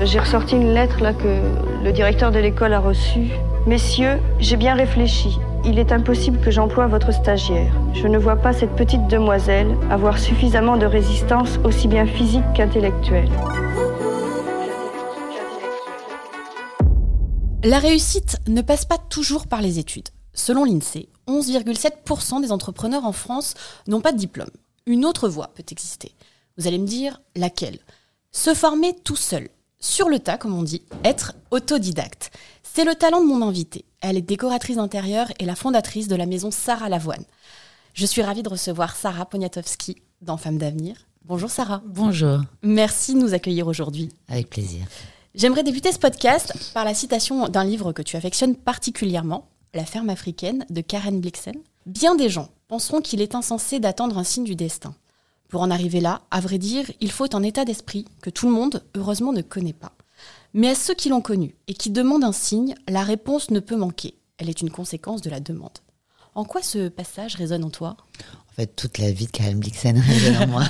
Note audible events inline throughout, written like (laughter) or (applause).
J'ai ressorti une lettre là que le directeur de l'école a reçue. Messieurs, j'ai bien réfléchi. Il est impossible que j'emploie votre stagiaire. Je ne vois pas cette petite demoiselle avoir suffisamment de résistance aussi bien physique qu'intellectuelle. La réussite ne passe pas toujours par les études. Selon l'INSEE, 11,7% des entrepreneurs en France n'ont pas de diplôme. Une autre voie peut exister. Vous allez me dire laquelle? Se former tout seul, sur le tas comme on dit, être autodidacte. C'est le talent de mon invitée. Elle est décoratrice d'intérieur et la fondatrice de la maison Sarah Lavoine. Je suis ravie de recevoir Sarah Poniatowski dans Femmes d'avenir. Bonjour Sarah. Bonjour. Merci de nous accueillir aujourd'hui. Avec plaisir. J'aimerais débuter ce podcast par la citation d'un livre que tu affectionnes particulièrement, La ferme africaine de Karen Blixen. Bien des gens penseront qu'il est insensé d'attendre un signe du destin. Pour en arriver là, à vrai dire, il faut un état d'esprit que tout le monde, heureusement, ne connaît pas. Mais à ceux qui l'ont connu et qui demandent un signe, la réponse ne peut manquer. Elle est une conséquence de la demande. En quoi ce passage résonne en toi? Fait, toute la vie de Karen Blixen résonne en moi.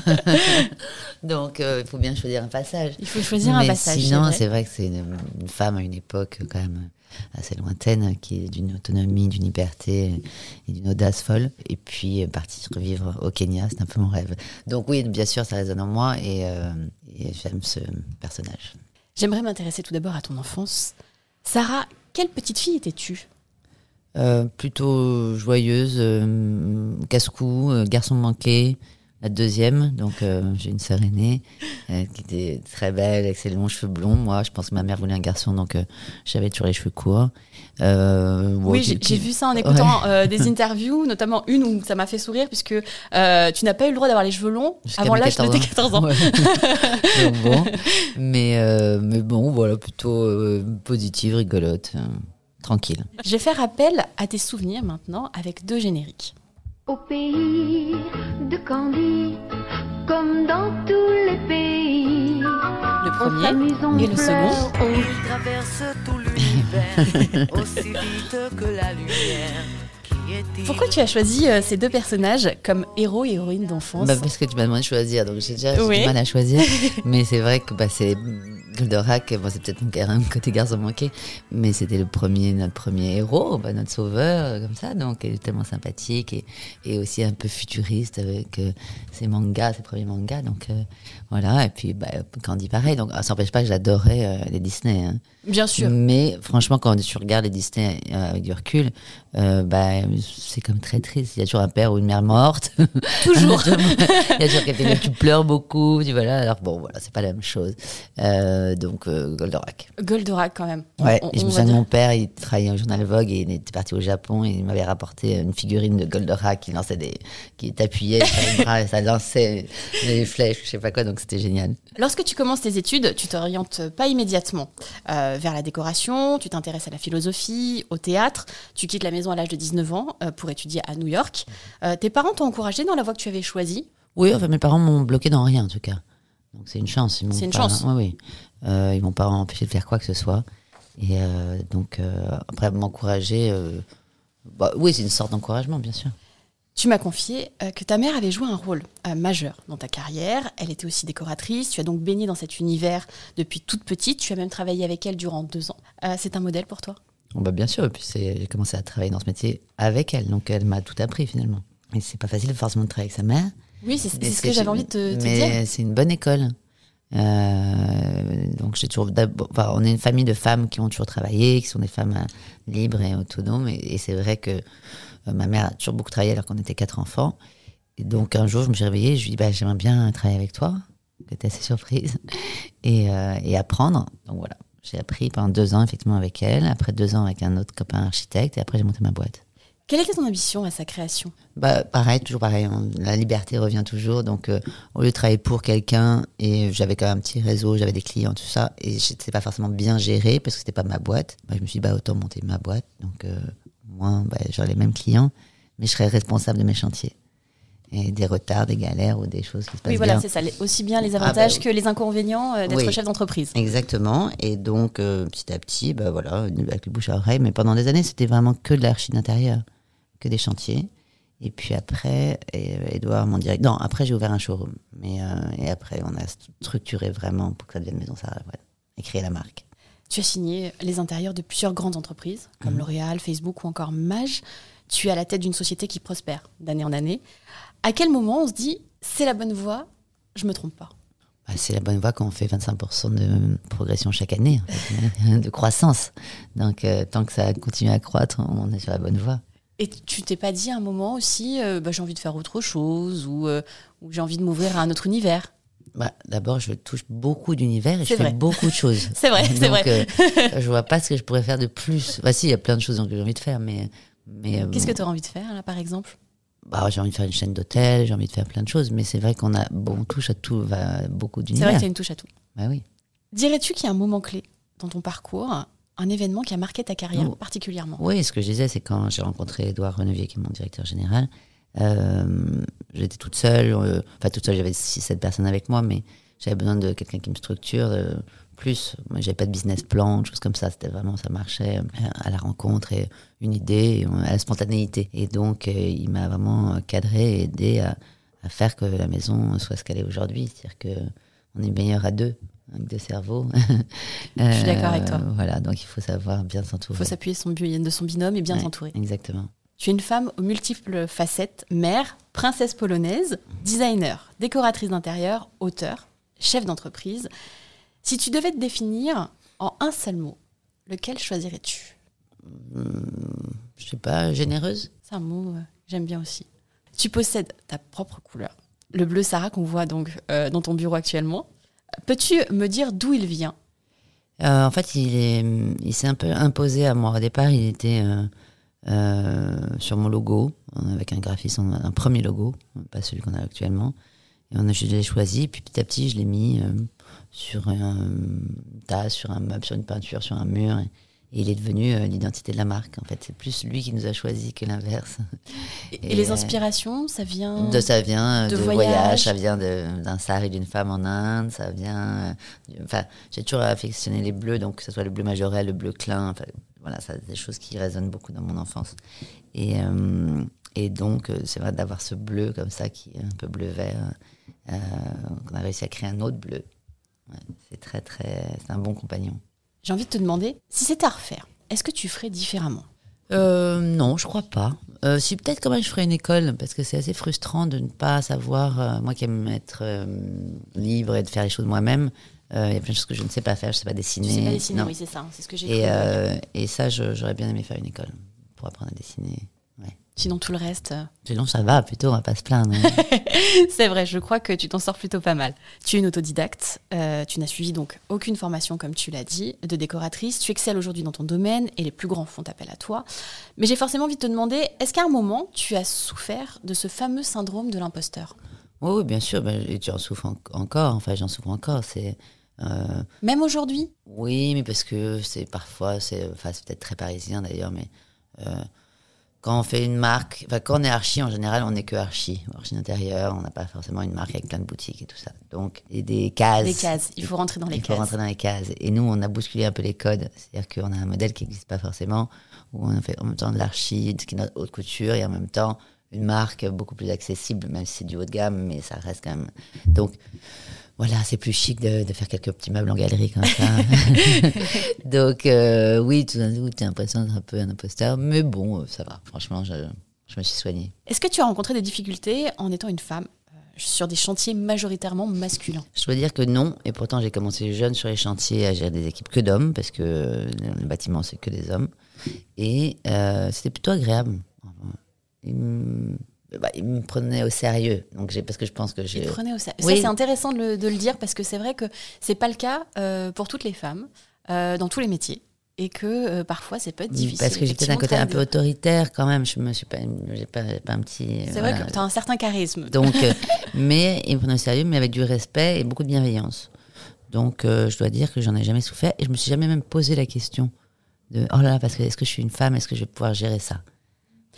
(laughs) Donc, euh, il faut bien choisir un passage. Il faut choisir un passage. Sinon, c'est vrai que c'est une, une femme à une époque quand même assez lointaine, qui est d'une autonomie, d'une liberté et d'une audace folle. Et puis, euh, partir vivre au Kenya, c'est un peu mon rêve. Donc oui, bien sûr, ça résonne en moi et, euh, et j'aime ce personnage. J'aimerais m'intéresser tout d'abord à ton enfance. Sarah, quelle petite fille étais-tu? Euh, plutôt joyeuse, euh, casse-cou, euh, garçon manqué, la deuxième. Donc euh, j'ai une sœur aînée euh, qui était très belle, avec ses longs cheveux blonds. Moi, je pense que ma mère voulait un garçon, donc euh, j'avais toujours les cheveux courts. Euh, Oui, j'ai- vu ça en écoutant euh, des interviews, notamment une où ça m'a fait sourire, puisque euh, tu n'as pas eu le droit d'avoir les cheveux longs avant l'âge de tes 14 ans. Ouais. (laughs) Donc bon, mais, euh, mais bon, voilà, plutôt euh, positive, rigolote, tranquille. Je vais faire appel à tes souvenirs maintenant avec deux génériques. Au pays de Candy, comme dans tous les pays. Le premier et le second. on traverse tout (laughs) l'univers aussi vite que la lumière. Pourquoi tu as choisi euh, ces deux personnages comme héros et héroïnes d'enfance Bah, parce que tu m'as demandé de choisir, donc j'ai déjà Oui. du mal à choisir. (laughs) mais c'est vrai que bah, c'est Goldorak, bon, c'est peut-être mon côté garçon manqué, mais c'était le premier, notre premier héros, bah, notre sauveur, euh, comme ça. Donc, il est tellement sympathique et, et aussi un peu futuriste avec euh, ses mangas, ses premiers mangas. Donc, euh, voilà. Et puis, bah, Candy, pareil. Donc, ça n'empêche pas que j'adorais les Disney. hein. Bien sûr. Mais franchement, quand tu regardes les Disney avec du recul, euh, bah, c'est comme très triste. Il y a toujours un père ou une mère morte. (laughs) (laughs) Toujours. Il y a toujours quelqu'un tu pleures beaucoup. Tu, voilà. Alors bon, voilà, c'est pas la même chose. Euh, donc, euh, Goldorak. Goldorak quand même. Ouais, On- et je me souviens de mon père, il travaillait au journal Vogue et il était parti au Japon et il m'avait rapporté une figurine de Goldorak qui lançait des, qui t'appuyait sur les bras et ça lançait des flèches, je sais pas quoi, donc c'était génial. Lorsque tu commences tes études, tu t'orientes pas immédiatement vers la décoration, tu t'intéresses à la philosophie, au théâtre, tu quittes la maison à l'âge de 19 ans euh, pour étudier à New York. Euh, tes parents t'ont encouragé dans la voie que tu avais choisie? Oui, enfin, mes parents m'ont bloqué dans rien, en tout cas. Donc, c'est une chance. C'est une pas- chance. Oui, oui. Euh, ils m'ont pas empêché de faire quoi que ce soit. Et euh, donc, euh, après, m'encourager. bah, oui, c'est une sorte d'encouragement, bien sûr. Tu m'as confié que ta mère avait joué un rôle majeur dans ta carrière. Elle était aussi décoratrice. Tu as donc baigné dans cet univers depuis toute petite. Tu as même travaillé avec elle durant deux ans. C'est un modèle pour toi? Bah, bien sûr. Et puis, c'est- j'ai commencé à travailler dans ce métier avec elle. Donc, elle m'a tout appris, finalement. Et c'est pas facile, forcément, de travailler avec sa mère. Oui, c'est ce que j'avais envie de te, mais dire. c'est une bonne école. Euh, donc j'ai toujours enfin, on est une famille de femmes qui ont toujours travaillé, qui sont des femmes euh, libres et autonomes. Et, et c'est vrai que euh, ma mère a toujours beaucoup travaillé alors qu'on était quatre enfants. Et donc un jour, je me suis réveillée, je lui ai dit bah, j'aimerais bien travailler avec toi. J'étais assez surprise et, euh, et apprendre. Donc voilà, j'ai appris pendant deux ans effectivement avec elle. Après deux ans avec un autre copain architecte et après j'ai monté ma boîte. Quelle était ton ambition à sa création? Bah, pareil, toujours pareil. on- la liberté revient toujours. Donc, euh, au lieu de travailler pour quelqu'un, et j'avais quand même un petit réseau, j'avais des clients, tout ça, et j'étais pas forcément bien géré parce que c'était pas ma boîte. Bah, je me suis dit, bah, autant monter ma boîte. Donc, euh, moi, bah, j'aurais les mêmes clients, mais je serais responsable de mes chantiers. Et des retards, des galères ou des choses qui se passent Oui, voilà, c'est ça. Aussi bien les Ah, bah, avantages oui. que les inconvénients euh, d'être Oui. chef d'entreprise. Exactement. Et donc, euh, petit à petit, bah voilà, avec le bouche à oreille. Mais pendant des années, c'était vraiment que de l'archi d'intérieur, que des chantiers. Et puis après, et, euh, Edouard, mon direct. Non, après, j'ai ouvert un showroom. Mais, euh, et après, on a structuré vraiment pour que ça devienne Maison Sarah, et créer la marque. Tu as signé les intérieurs de plusieurs grandes entreprises, comme Mhm. L'Oréal, Facebook ou encore Mage. Tu es à la tête d'une société qui prospère d'année en année. À quel moment on se dit, c'est la bonne voie, je me trompe pas? Bah, c'est la bonne voie quand on fait 25% de progression chaque année, en fait, de croissance. Donc, euh, tant que ça continue à croître, on est sur la bonne voie. Et tu t'es pas dit à un moment aussi, euh, bah, j'ai envie de faire autre chose ou, euh, ou j'ai envie de m'ouvrir à un autre univers? Bah, D'abord, je touche beaucoup d'univers et je fais beaucoup de choses. (laughs) C'est vrai, c'est vrai. je vois pas ce que je pourrais faire de plus. Bah, si, il y a plein de choses que j'ai envie de faire, mais. mais Qu'est-ce que tu aurais envie de faire là par exemple? Bah, J'ai envie de faire une chaîne d'hôtel, j'ai envie de faire plein de choses, mais c'est vrai qu'on a. Bon, on touche à tout, va beaucoup C'est d'univers. vrai que tu as une touche à tout. Bah oui. Dirais-tu qu'il y a un moment clé dans ton parcours, un événement qui a marqué ta carrière Oh. particulièrement? Oui, ce que je disais, c'est quand j'ai rencontré Edouard Renevier, qui est mon directeur général, euh, j'étais toute seule, euh, enfin toute seule, j'avais 6-7 personnes avec moi, mais j'avais besoin de quelqu'un qui me structure euh, plus. Moi, j'avais pas de business plan, choses comme ça, c'était vraiment, ça marchait à la rencontre et une idée, euh, à la spontanéité. Et donc, euh, il m'a vraiment cadré et aidé à, à faire que la maison soit ce qu'elle est aujourd'hui, c'est-à-dire que on est meilleur à deux. Avec deux cerveaux. (laughs) Je suis d'accord avec toi. Euh, Voilà, donc il faut savoir bien Il s'entourer. faut s'appuyer de son binôme et bien Ouais, s'entourer. Exactement. Tu es une femme aux multiples facettes, mère, princesse polonaise, designer, décoratrice d'intérieur, auteur, chef d'entreprise. Si tu devais te définir en un seul mot, lequel choisirais-tu? Je sais pas, généreuse C'est un mot euh, que j'aime bien aussi. Tu possèdes ta propre couleur, le bleu Sarah qu'on voit donc euh, dans ton bureau actuellement. Peux-tu me dire d'où il vient? Euh, En fait, il est, il s'est un peu imposé à moi. Au départ, il était euh, sur mon logo, avec un graphisme, un premier logo, pas celui qu'on a actuellement. Et on a, je l'ai choisi, puis petit à petit, je l'ai mis sur un tas, sur un meuble, sur une peinture, sur un mur. Et, et il est devenu euh, l'identité de la marque. En fait, c'est plus lui qui nous a choisi que l'inverse. Et, et les euh, inspirations, ça vient De ça vient euh, de de, voyage. voyage. ça vient d'un sari d'une femme en Inde, ça vient. euh, Enfin, j'ai toujours affectionné les bleus, donc que ce soit le bleu majorel, le bleu clin, enfin, voilà, ça, c'est des choses qui résonnent beaucoup dans mon enfance. Et, euh, et donc, c'est vrai d'avoir ce bleu comme ça, qui est un peu bleu-vert, euh, qu'on a réussi à créer un autre bleu. Ouais, c'est très, très. C'est un bon compagnon. J'ai envie de te demander, si c'était à refaire, est-ce que tu ferais différemment? Euh, non, je crois pas. Euh, si peut-être quand même je ferais une école parce que c'est assez frustrant de ne pas savoir. euh, moi qui aime être libre et de faire les choses moi-même, il y a plein de choses que je ne sais pas faire. Je sais pas dessiner. Tu sais pas dessiner, Non. oui, c'est ça, c'est ce que j'ai Et, et ça, je- j'aurais bien aimé faire une école pour apprendre à dessiner. Sinon, tout le reste. euh, Sinon, ça va plutôt. On va pas se plaindre. (laughs) c'est vrai, je crois que tu t'en sors plutôt pas mal. Tu es une autodidacte, euh, tu n'as suivi donc aucune formation, comme tu l'as dit, de décoratrice. Tu excelles aujourd'hui dans ton domaine et les plus grands font appel à toi. Mais j'ai forcément envie de te demander, est-ce qu'à un moment, tu as souffert de ce fameux syndrome de l'imposteur? Oui, oui, bien sûr. Ben, et j'en souffre en- encore. Enfin, j'en souffre encore. C'est. euh, Même aujourd'hui? Oui, mais parce que c'est parfois, c'est enfin, c'est peut-être très parisien d'ailleurs, mais euh, quand on fait une marque, enfin, quand on est archi, en général, on n'est que archi. Archi d'intérieur, on n'a pas forcément une marque avec plein de boutiques et tout ça. Donc, et des cases. Des cases, il faut rentrer dans les il cases. faut rentrer dans les cases. Et nous, on a bousculé un peu les codes. C'est-à-dire qu'on a un modèle qui n'existe pas forcément, où on fait en même temps de l'archi, de ce qui est notre haute couture, et en même temps une marque beaucoup plus accessible, même si c'est du haut de gamme, mais ça reste quand même. Donc, voilà, c'est plus chic de, de, faire quelques petits meubles en galerie comme ça. (laughs) Donc, euh, oui, tout d'un coup, tu as l'impression d'être un peu un imposteur, mais bon, euh, ça va. Franchement, je, je me suis soignée. Est-ce que tu as rencontré des difficultés en étant une femme euh, sur des chantiers majoritairement masculins? Je dois dire que non, et pourtant j'ai commencé jeune sur les chantiers à gérer des équipes que d'hommes, parce que le bâtiment c'est que des hommes, et euh, c'était plutôt agréable. Il me, bah, il me prenait au sérieux, donc j'ai parce que je pense que j'ai. Il prenait au sérieux. Oui. Ça c'est intéressant de le, de le dire parce que c'est vrai que c'est pas le cas euh, pour toutes les femmes euh, dans tous les métiers et que euh, parfois c'est peut être difficile. Parce que j'ai peut-être un côté un peu autoritaire quand même. Je me suis pas, j'ai pas, pas un petit. C'est vrai que tu as un certain charisme. Donc, (laughs) mais il me prenait au sérieux, mais avec du respect et beaucoup de bienveillance. Donc, je dois dire que j'en ai jamais souffert et je me suis jamais même posé la question de oh là là, parce que est-ce que je suis une femme, est-ce que je vais pouvoir gérer ça?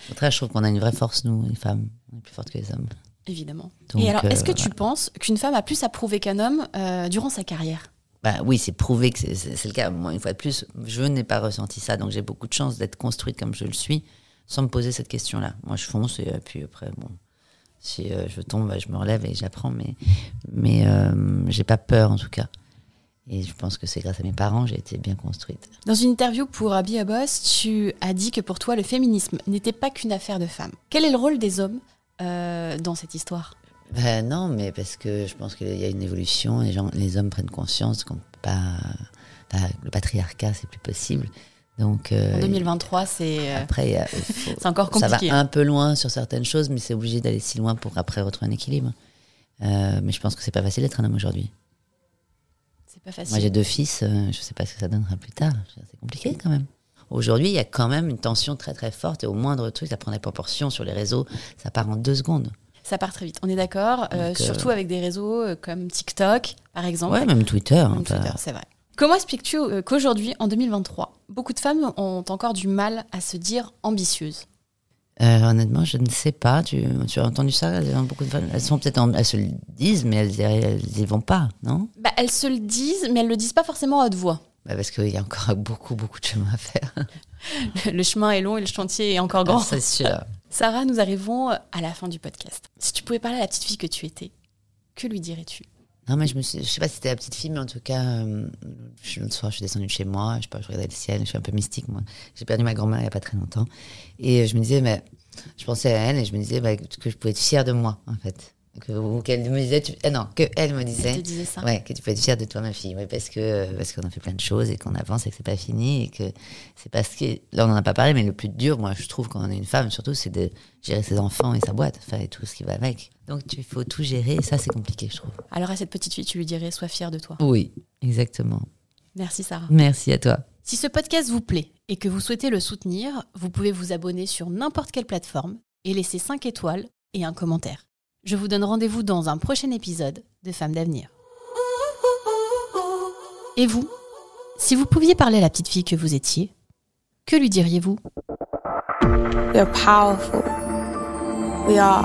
Au contraire, je trouve qu'on a une vraie force, nous, les femmes. On est plus fortes que les hommes. Évidemment. Donc, et alors, est-ce que euh, tu voilà. penses qu'une femme a plus à prouver qu'un homme euh, durant sa carrière? Bah oui, c'est prouvé que c'est- le cas. Moi, une fois de plus, je n'ai pas ressenti ça, donc j'ai beaucoup de chance d'être construite comme je le suis, sans me poser cette question-là. Moi, je fonce et puis après, bon, si euh, je tombe, bah, je me relève et j'apprends, mais mais euh, j'ai pas peur en tout cas. Et je pense que c'est grâce à mes parents, j'ai été bien construite. Dans une interview pour Abby Abbas, tu as dit que pour toi, le féminisme n'était pas qu'une affaire de femmes. Quel est le rôle des hommes euh, dans cette histoire? Ben non, mais parce que je pense qu'il y a une évolution, les, gens, les hommes prennent conscience qu'on peut pas. le patriarcat, c'est plus possible. Donc, euh, En 2023, c'est euh, Après, (laughs) faut- c'est encore ça compliqué. va un peu loin sur certaines choses, mais c'est obligé d'aller si loin pour après retrouver un équilibre. Euh, mais je pense que c'est pas facile d'être un homme aujourd'hui. C'est pas facile. Moi, j'ai deux fils, euh, je sais pas ce que ça donnera plus tard. C'est compliqué quand même. Aujourd'hui, il y a quand même une tension très très forte et au moindre truc, ça prend des proportions sur les réseaux, ça part en deux secondes. Ça part très vite. On est d'accord, euh, euh, surtout avec des réseaux euh, comme TikTok, par exemple. Ouais, même Twitter. Même Twitter, c'est vrai. Comment expliques-tu qu'aujourd'hui, en 2023, beaucoup de femmes ont encore du mal à se dire ambitieuses? Euh, honnêtement, je ne sais pas. Tu, tu as entendu ça Beaucoup de femmes, elles sont peut-être, elles se le disent, mais elles, elles y vont pas, non? Bah, Elles se le disent, mais elles le disent pas forcément à haute voix. Bah, Parce qu'il y a encore (laughs) beaucoup beaucoup de chemin à faire. (laughs) le chemin est long et le chantier est encore grand. C'est sûr. (laughs) Sarah, nous arrivons à la fin du podcast. Si tu pouvais parler à la petite fille que tu étais, que lui dirais-tu? Non, mais je me suis, je sais pas si c'était la petite fille, mais en tout cas, euh, je, le soir, je suis descendue de chez moi, je je regardais le ciel, je suis un peu mystique, moi. J'ai perdu ma grand-mère il y a pas très longtemps. Et euh, je me disais, mais, je pensais à elle et je me disais, bah, que je pouvais être fière de moi, en fait. Que, ou qu'elle me disait, tu- ah non, que elle me disait. Elle te disait ça Ouais, que tu peux être fière de toi, ma fille. Ouais, parce que, parce qu'on a fait plein de choses et qu'on avance et que c'est pas fini et que c'est parce que, là, on en a pas parlé, mais le plus dur, moi, je trouve, quand on est une femme, surtout, c'est de gérer ses enfants et sa boîte, enfin, et tout ce qui va avec. Donc, il faut tout gérer et ça, c'est compliqué, je trouve. Alors à cette petite fille, tu lui dirais, sois fière de toi. Oui, exactement. Merci Sarah. Merci à toi. Si ce podcast vous plaît et que vous souhaitez le soutenir, vous pouvez vous abonner sur n'importe quelle plateforme et laisser 5 étoiles et un commentaire. Je vous donne rendez-vous dans un prochain épisode de Femmes d'avenir. Et vous Si vous pouviez parler à la petite fille que vous étiez, que lui diriez-vous? Powerful. We are